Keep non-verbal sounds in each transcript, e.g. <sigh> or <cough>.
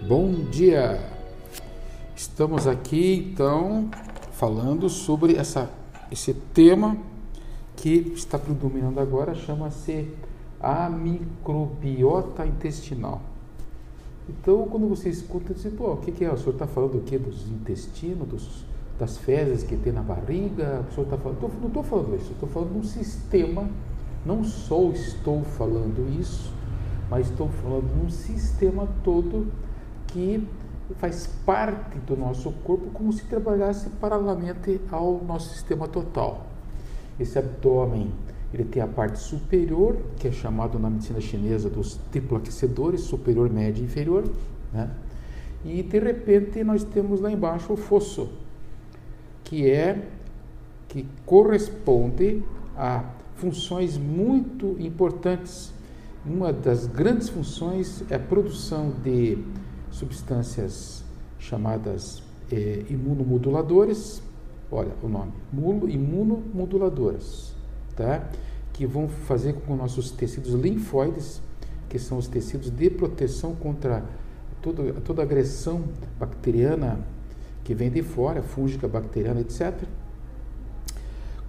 Bom dia! Estamos aqui então falando sobre essa, esse tema que está predominando agora, chama-se a microbiota intestinal. Então, quando você escuta, você, pô, o que, que é? O senhor está falando o quê? Dos intestinos, dos, das fezes que tem na barriga? O senhor está falando? Tô, não estou falando isso, estou falando de um sistema. Não só estou falando isso, mas estou falando de um sistema todo que faz parte do nosso corpo como se trabalhasse paralelamente ao nosso sistema total. Esse abdômen ele tem a parte superior, que é chamado na medicina chinesa dos triploaquecedores, superior, médio e inferior. Né? E de repente nós temos lá embaixo o fosso, que é que corresponde a funções muito importantes. Uma das grandes funções é a produção de substâncias chamadas eh, imunomoduladores, olha o nome, imunomoduladoras tá? que vão fazer com que nossos tecidos linfóides, que são os tecidos de proteção contra toda, toda agressão bacteriana que vem de fora, fúngica, bacteriana, etc.,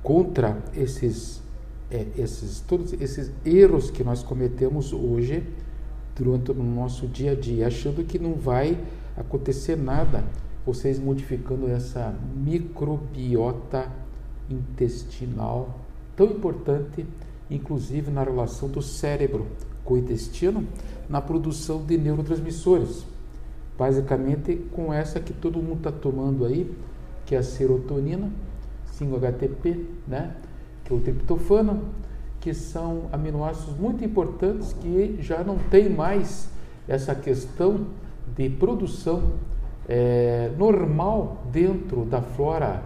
contra esses, é, esses, todos esses erros que nós cometemos hoje durante o nosso dia a dia, achando que não vai acontecer nada vocês modificando essa microbiota intestinal tão importante, inclusive na relação do cérebro com o intestino, na produção de neurotransmissores. Basicamente com essa que todo mundo está tomando aí, que é a serotonina, 5-HTP, né? que é o triptofano, que são aminoácidos muito importantes que já não tem mais essa questão de produção é, normal dentro da flora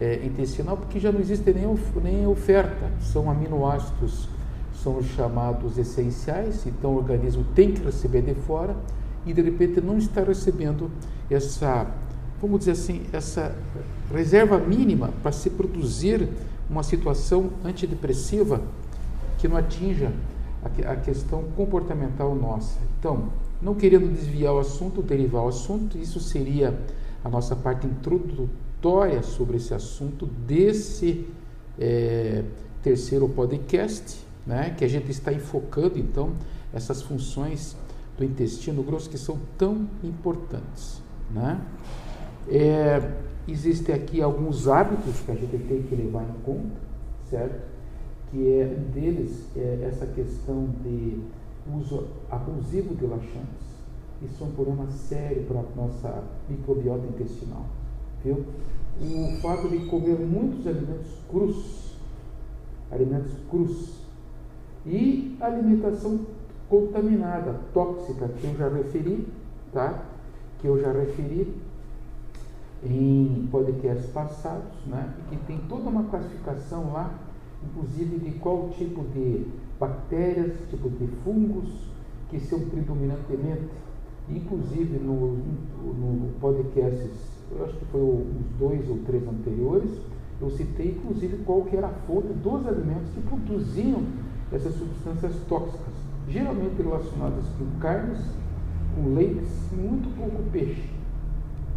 é, intestinal, porque já não existe nem, nem oferta. São aminoácidos, são os chamados essenciais, então o organismo tem que receber de fora e de repente não está recebendo essa, vamos dizer assim, essa reserva mínima para se produzir uma situação antidepressiva que não atinja a, a questão comportamental nossa. Então, não querendo desviar o assunto, derivar o assunto, isso seria a nossa parte introdutória sobre esse assunto desse é, terceiro podcast, né, que a gente está enfocando então essas funções do intestino grosso que são tão importantes. Né? É, existem aqui alguns hábitos que a gente tem que levar em conta, certo? Que é um deles é essa questão de uso abusivo de laxantes. Isso é um problema sério para a nossa microbiota intestinal viu? O fato de comer muitos alimentos crus, alimentos crus, e alimentação contaminada, tóxica, que eu já referi, tá? Que eu já referi em podcasts passados, né? E que tem toda uma classificação lá, inclusive de qual tipo de bactérias, tipo de fungos que são predominantemente, inclusive no, no, podcasts eu acho que foi os dois ou três anteriores, eu citei inclusive qual que era a fonte dos alimentos que produziam essas substâncias tóxicas, geralmente relacionadas com carnes, com leites e muito pouco peixe.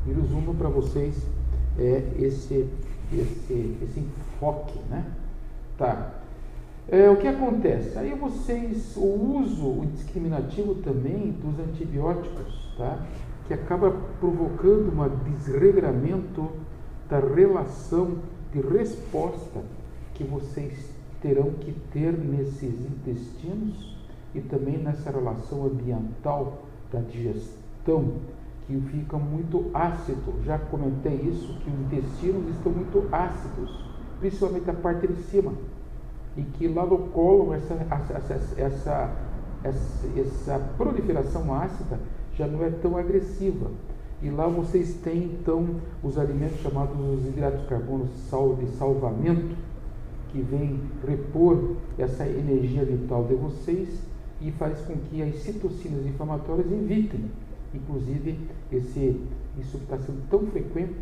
E resumo para vocês é esse, esse, esse enfoque, né? Tá. É, o que acontece? Aí vocês, o uso indiscriminativo também dos antibióticos, tá? que acaba provocando um desregramento da relação de resposta que vocês terão que ter nesses intestinos e também nessa relação ambiental da digestão, que fica muito ácido. Já comentei isso, que os intestinos estão muito ácidos, principalmente a parte de cima, e que lá no colo essa, essa, essa, essa, proliferação ácida já não é tão agressiva. E lá vocês têm então os alimentos chamados os hidratos de carbono de salvamento, que vem repor essa energia vital de vocês e faz com que as citocinas inflamatórias evitem, inclusive, esse, isso que está sendo tão frequente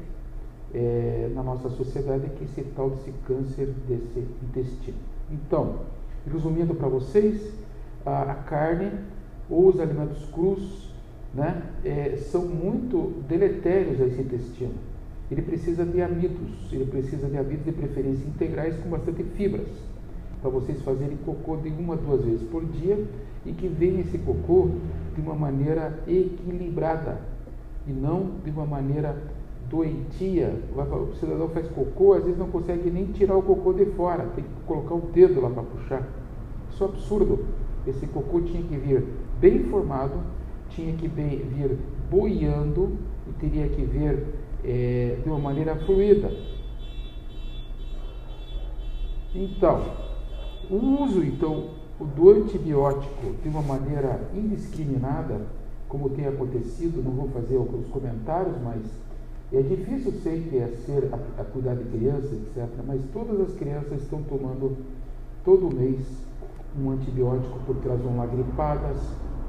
é, na nossa sociedade, que é esse tal desse câncer desse intestino. Então, resumindo para vocês, a, a carne ou os alimentos crus né, é, são muito deletérios a esse intestino. Ele precisa de amidos, ele precisa de amidos de preferência integrais com bastante fibras, para vocês fazerem cocô de uma, duas vezes por dia e que venha esse cocô de uma maneira equilibrada e não de uma maneira doentia. O cidadão faz cocô, às vezes não consegue nem tirar o cocô de fora, tem que colocar o dedo lá para puxar. Isso é absurdo. Esse cocô tinha que vir bem formado, tinha que vir boiando e teria que vir é, de uma maneira fluida. Então, o uso então do antibiótico de uma maneira indiscriminada, como tem acontecido, não vou fazer alguns comentários, mas é difícil sempre é ser a, a cuidar de crianças, etc. Mas todas as crianças estão tomando todo mês um antibiótico porque elas vão lá gripadas,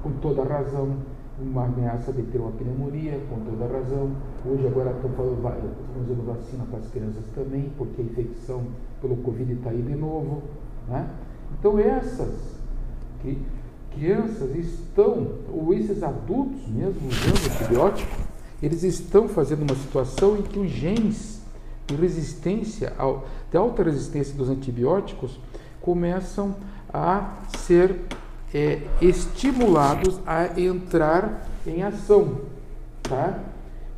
com toda razão, uma ameaça de ter uma pneumonia, com toda razão. Hoje agora estão usando vacina para as crianças também, porque a infecção pelo Covid está aí de novo. Né? Então essas que, crianças estão, ou esses adultos mesmo usando antibiótico, eles estão fazendo uma situação em que os genes de resistência, de alta resistência dos antibióticos, começam a ser é, estimulados a entrar em ação, tá?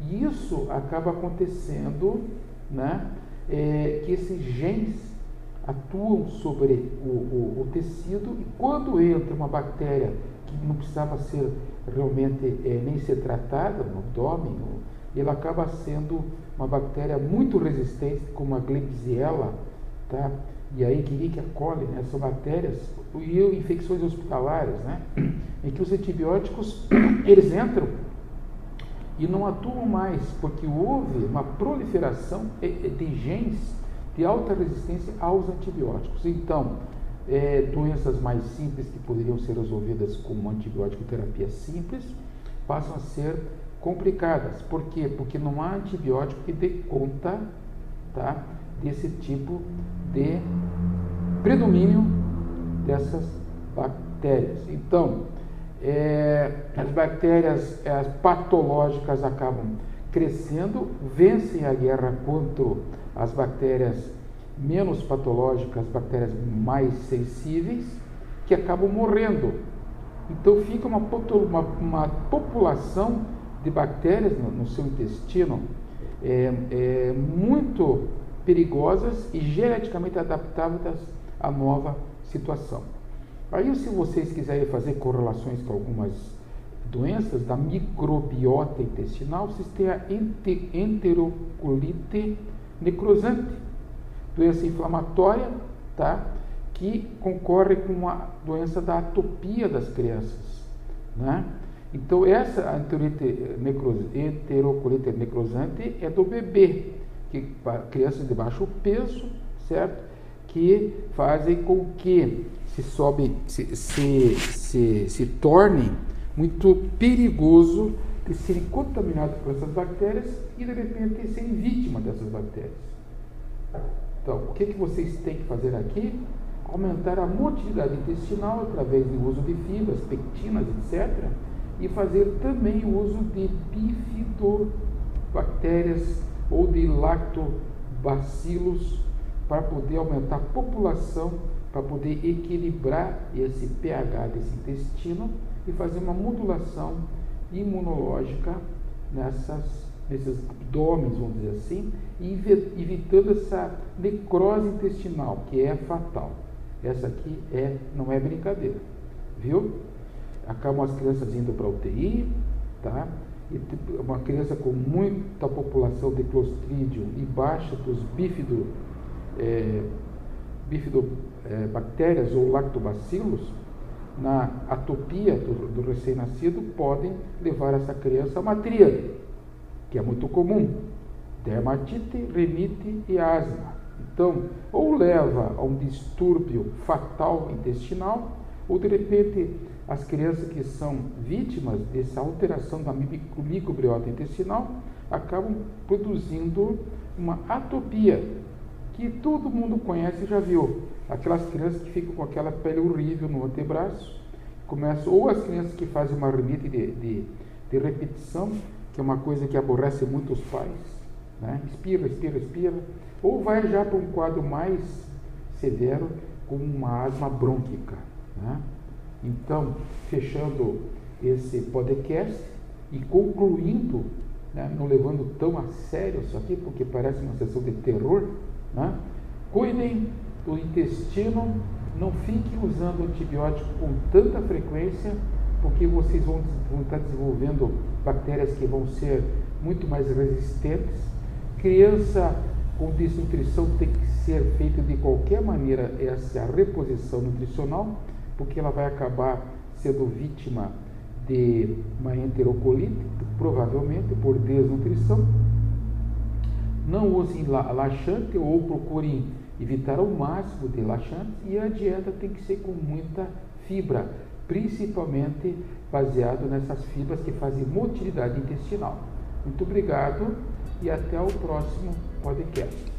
E isso acaba acontecendo, né? É, que esses genes atuam sobre o, o, o, tecido e quando entra uma bactéria que não precisava ser realmente é, nem ser tratada no abdômen, ela acaba sendo uma bactéria muito resistente, como a Klebsiella, tá? e a Escherichia coli, né? são bactérias, e infecções hospitalares, né? em que os antibióticos <coughs> eles entram e não atuam mais, porque houve uma proliferação de genes de alta resistência aos antibióticos. Então, é, doenças mais simples que poderiam ser resolvidas com uma antibiótico terapia simples passam a ser complicadas. Por quê? Porque não há antibiótico que dê conta tá, desse tipo de predomínio dessas bactérias. Então, é, as bactérias as patológicas acabam crescendo, vencem a guerra contra as bactérias menos patológicas, bactérias mais sensíveis, que acabam morrendo. Então fica uma, uma, uma população de bactérias no, no seu intestino é, é, muito perigosas e geneticamente adaptadas à nova situação. Aí, se vocês quiserem fazer correlações com algumas doenças da microbiota intestinal, vocês têm a enterocolite necrosante, doença inflamatória, tá? que concorre com a doença da atopia das crianças. Né? Então, essa enterocolite necrosante é do bebê, que crianças de baixo peso, certo? Que fazem com que se sobe, se, se, se, se torne muito perigoso de serem contaminados por essas bactérias e de repente serem vítima dessas bactérias. Então, o que, que vocês têm que fazer aqui? Aumentar a motilidade intestinal através do uso de fibras, pectinas, etc. E fazer também o uso de bifidobactérias ou de lactobacilos para poder aumentar a população, para poder equilibrar esse pH desse intestino e fazer uma modulação imunológica nessas, nesses abdômenes, vamos dizer assim, e evitando essa necrose intestinal, que é fatal. Essa aqui é, não é brincadeira, viu? Acabam as crianças indo para UTI, tá? E uma criança com muita população de clostridium e baixa dos bífido, é, bifidobactérias é, ou lactobacilos, na atopia do, do recém-nascido, podem levar essa criança a uma tríade, que é muito comum: dermatite, rinite e asma. Então, ou leva a um distúrbio fatal intestinal, ou de repente as crianças que são vítimas dessa alteração da microbiota intestinal acabam produzindo uma atopia, que todo mundo conhece e já viu. Aquelas crianças que ficam com aquela pele horrível no antebraço, começam, ou as crianças que fazem uma rinite de, de, de repetição, que é uma coisa que aborrece muito os pais. Né? Expira, expira, expira. Ou vai já para um quadro mais severo, como uma asma brônquica. Né? Então, fechando esse podcast e concluindo, né, não levando tão a sério isso aqui, porque parece uma sessão de terror, né? cuidem do intestino, não fiquem usando antibiótico com tanta frequência, porque vocês vão, vão estar desenvolvendo bactérias que vão ser muito mais resistentes. Criança com desnutrição tem que ser feita de qualquer maneira essa reposição nutricional, porque ela vai acabar sendo vítima de uma enterocolite, provavelmente por desnutrição. Não usem laxante ou procurem evitar ao máximo de laxantes e a dieta tem que ser com muita fibra, principalmente baseado nessas fibras que fazem motilidade intestinal. Muito obrigado e até o próximo podcast.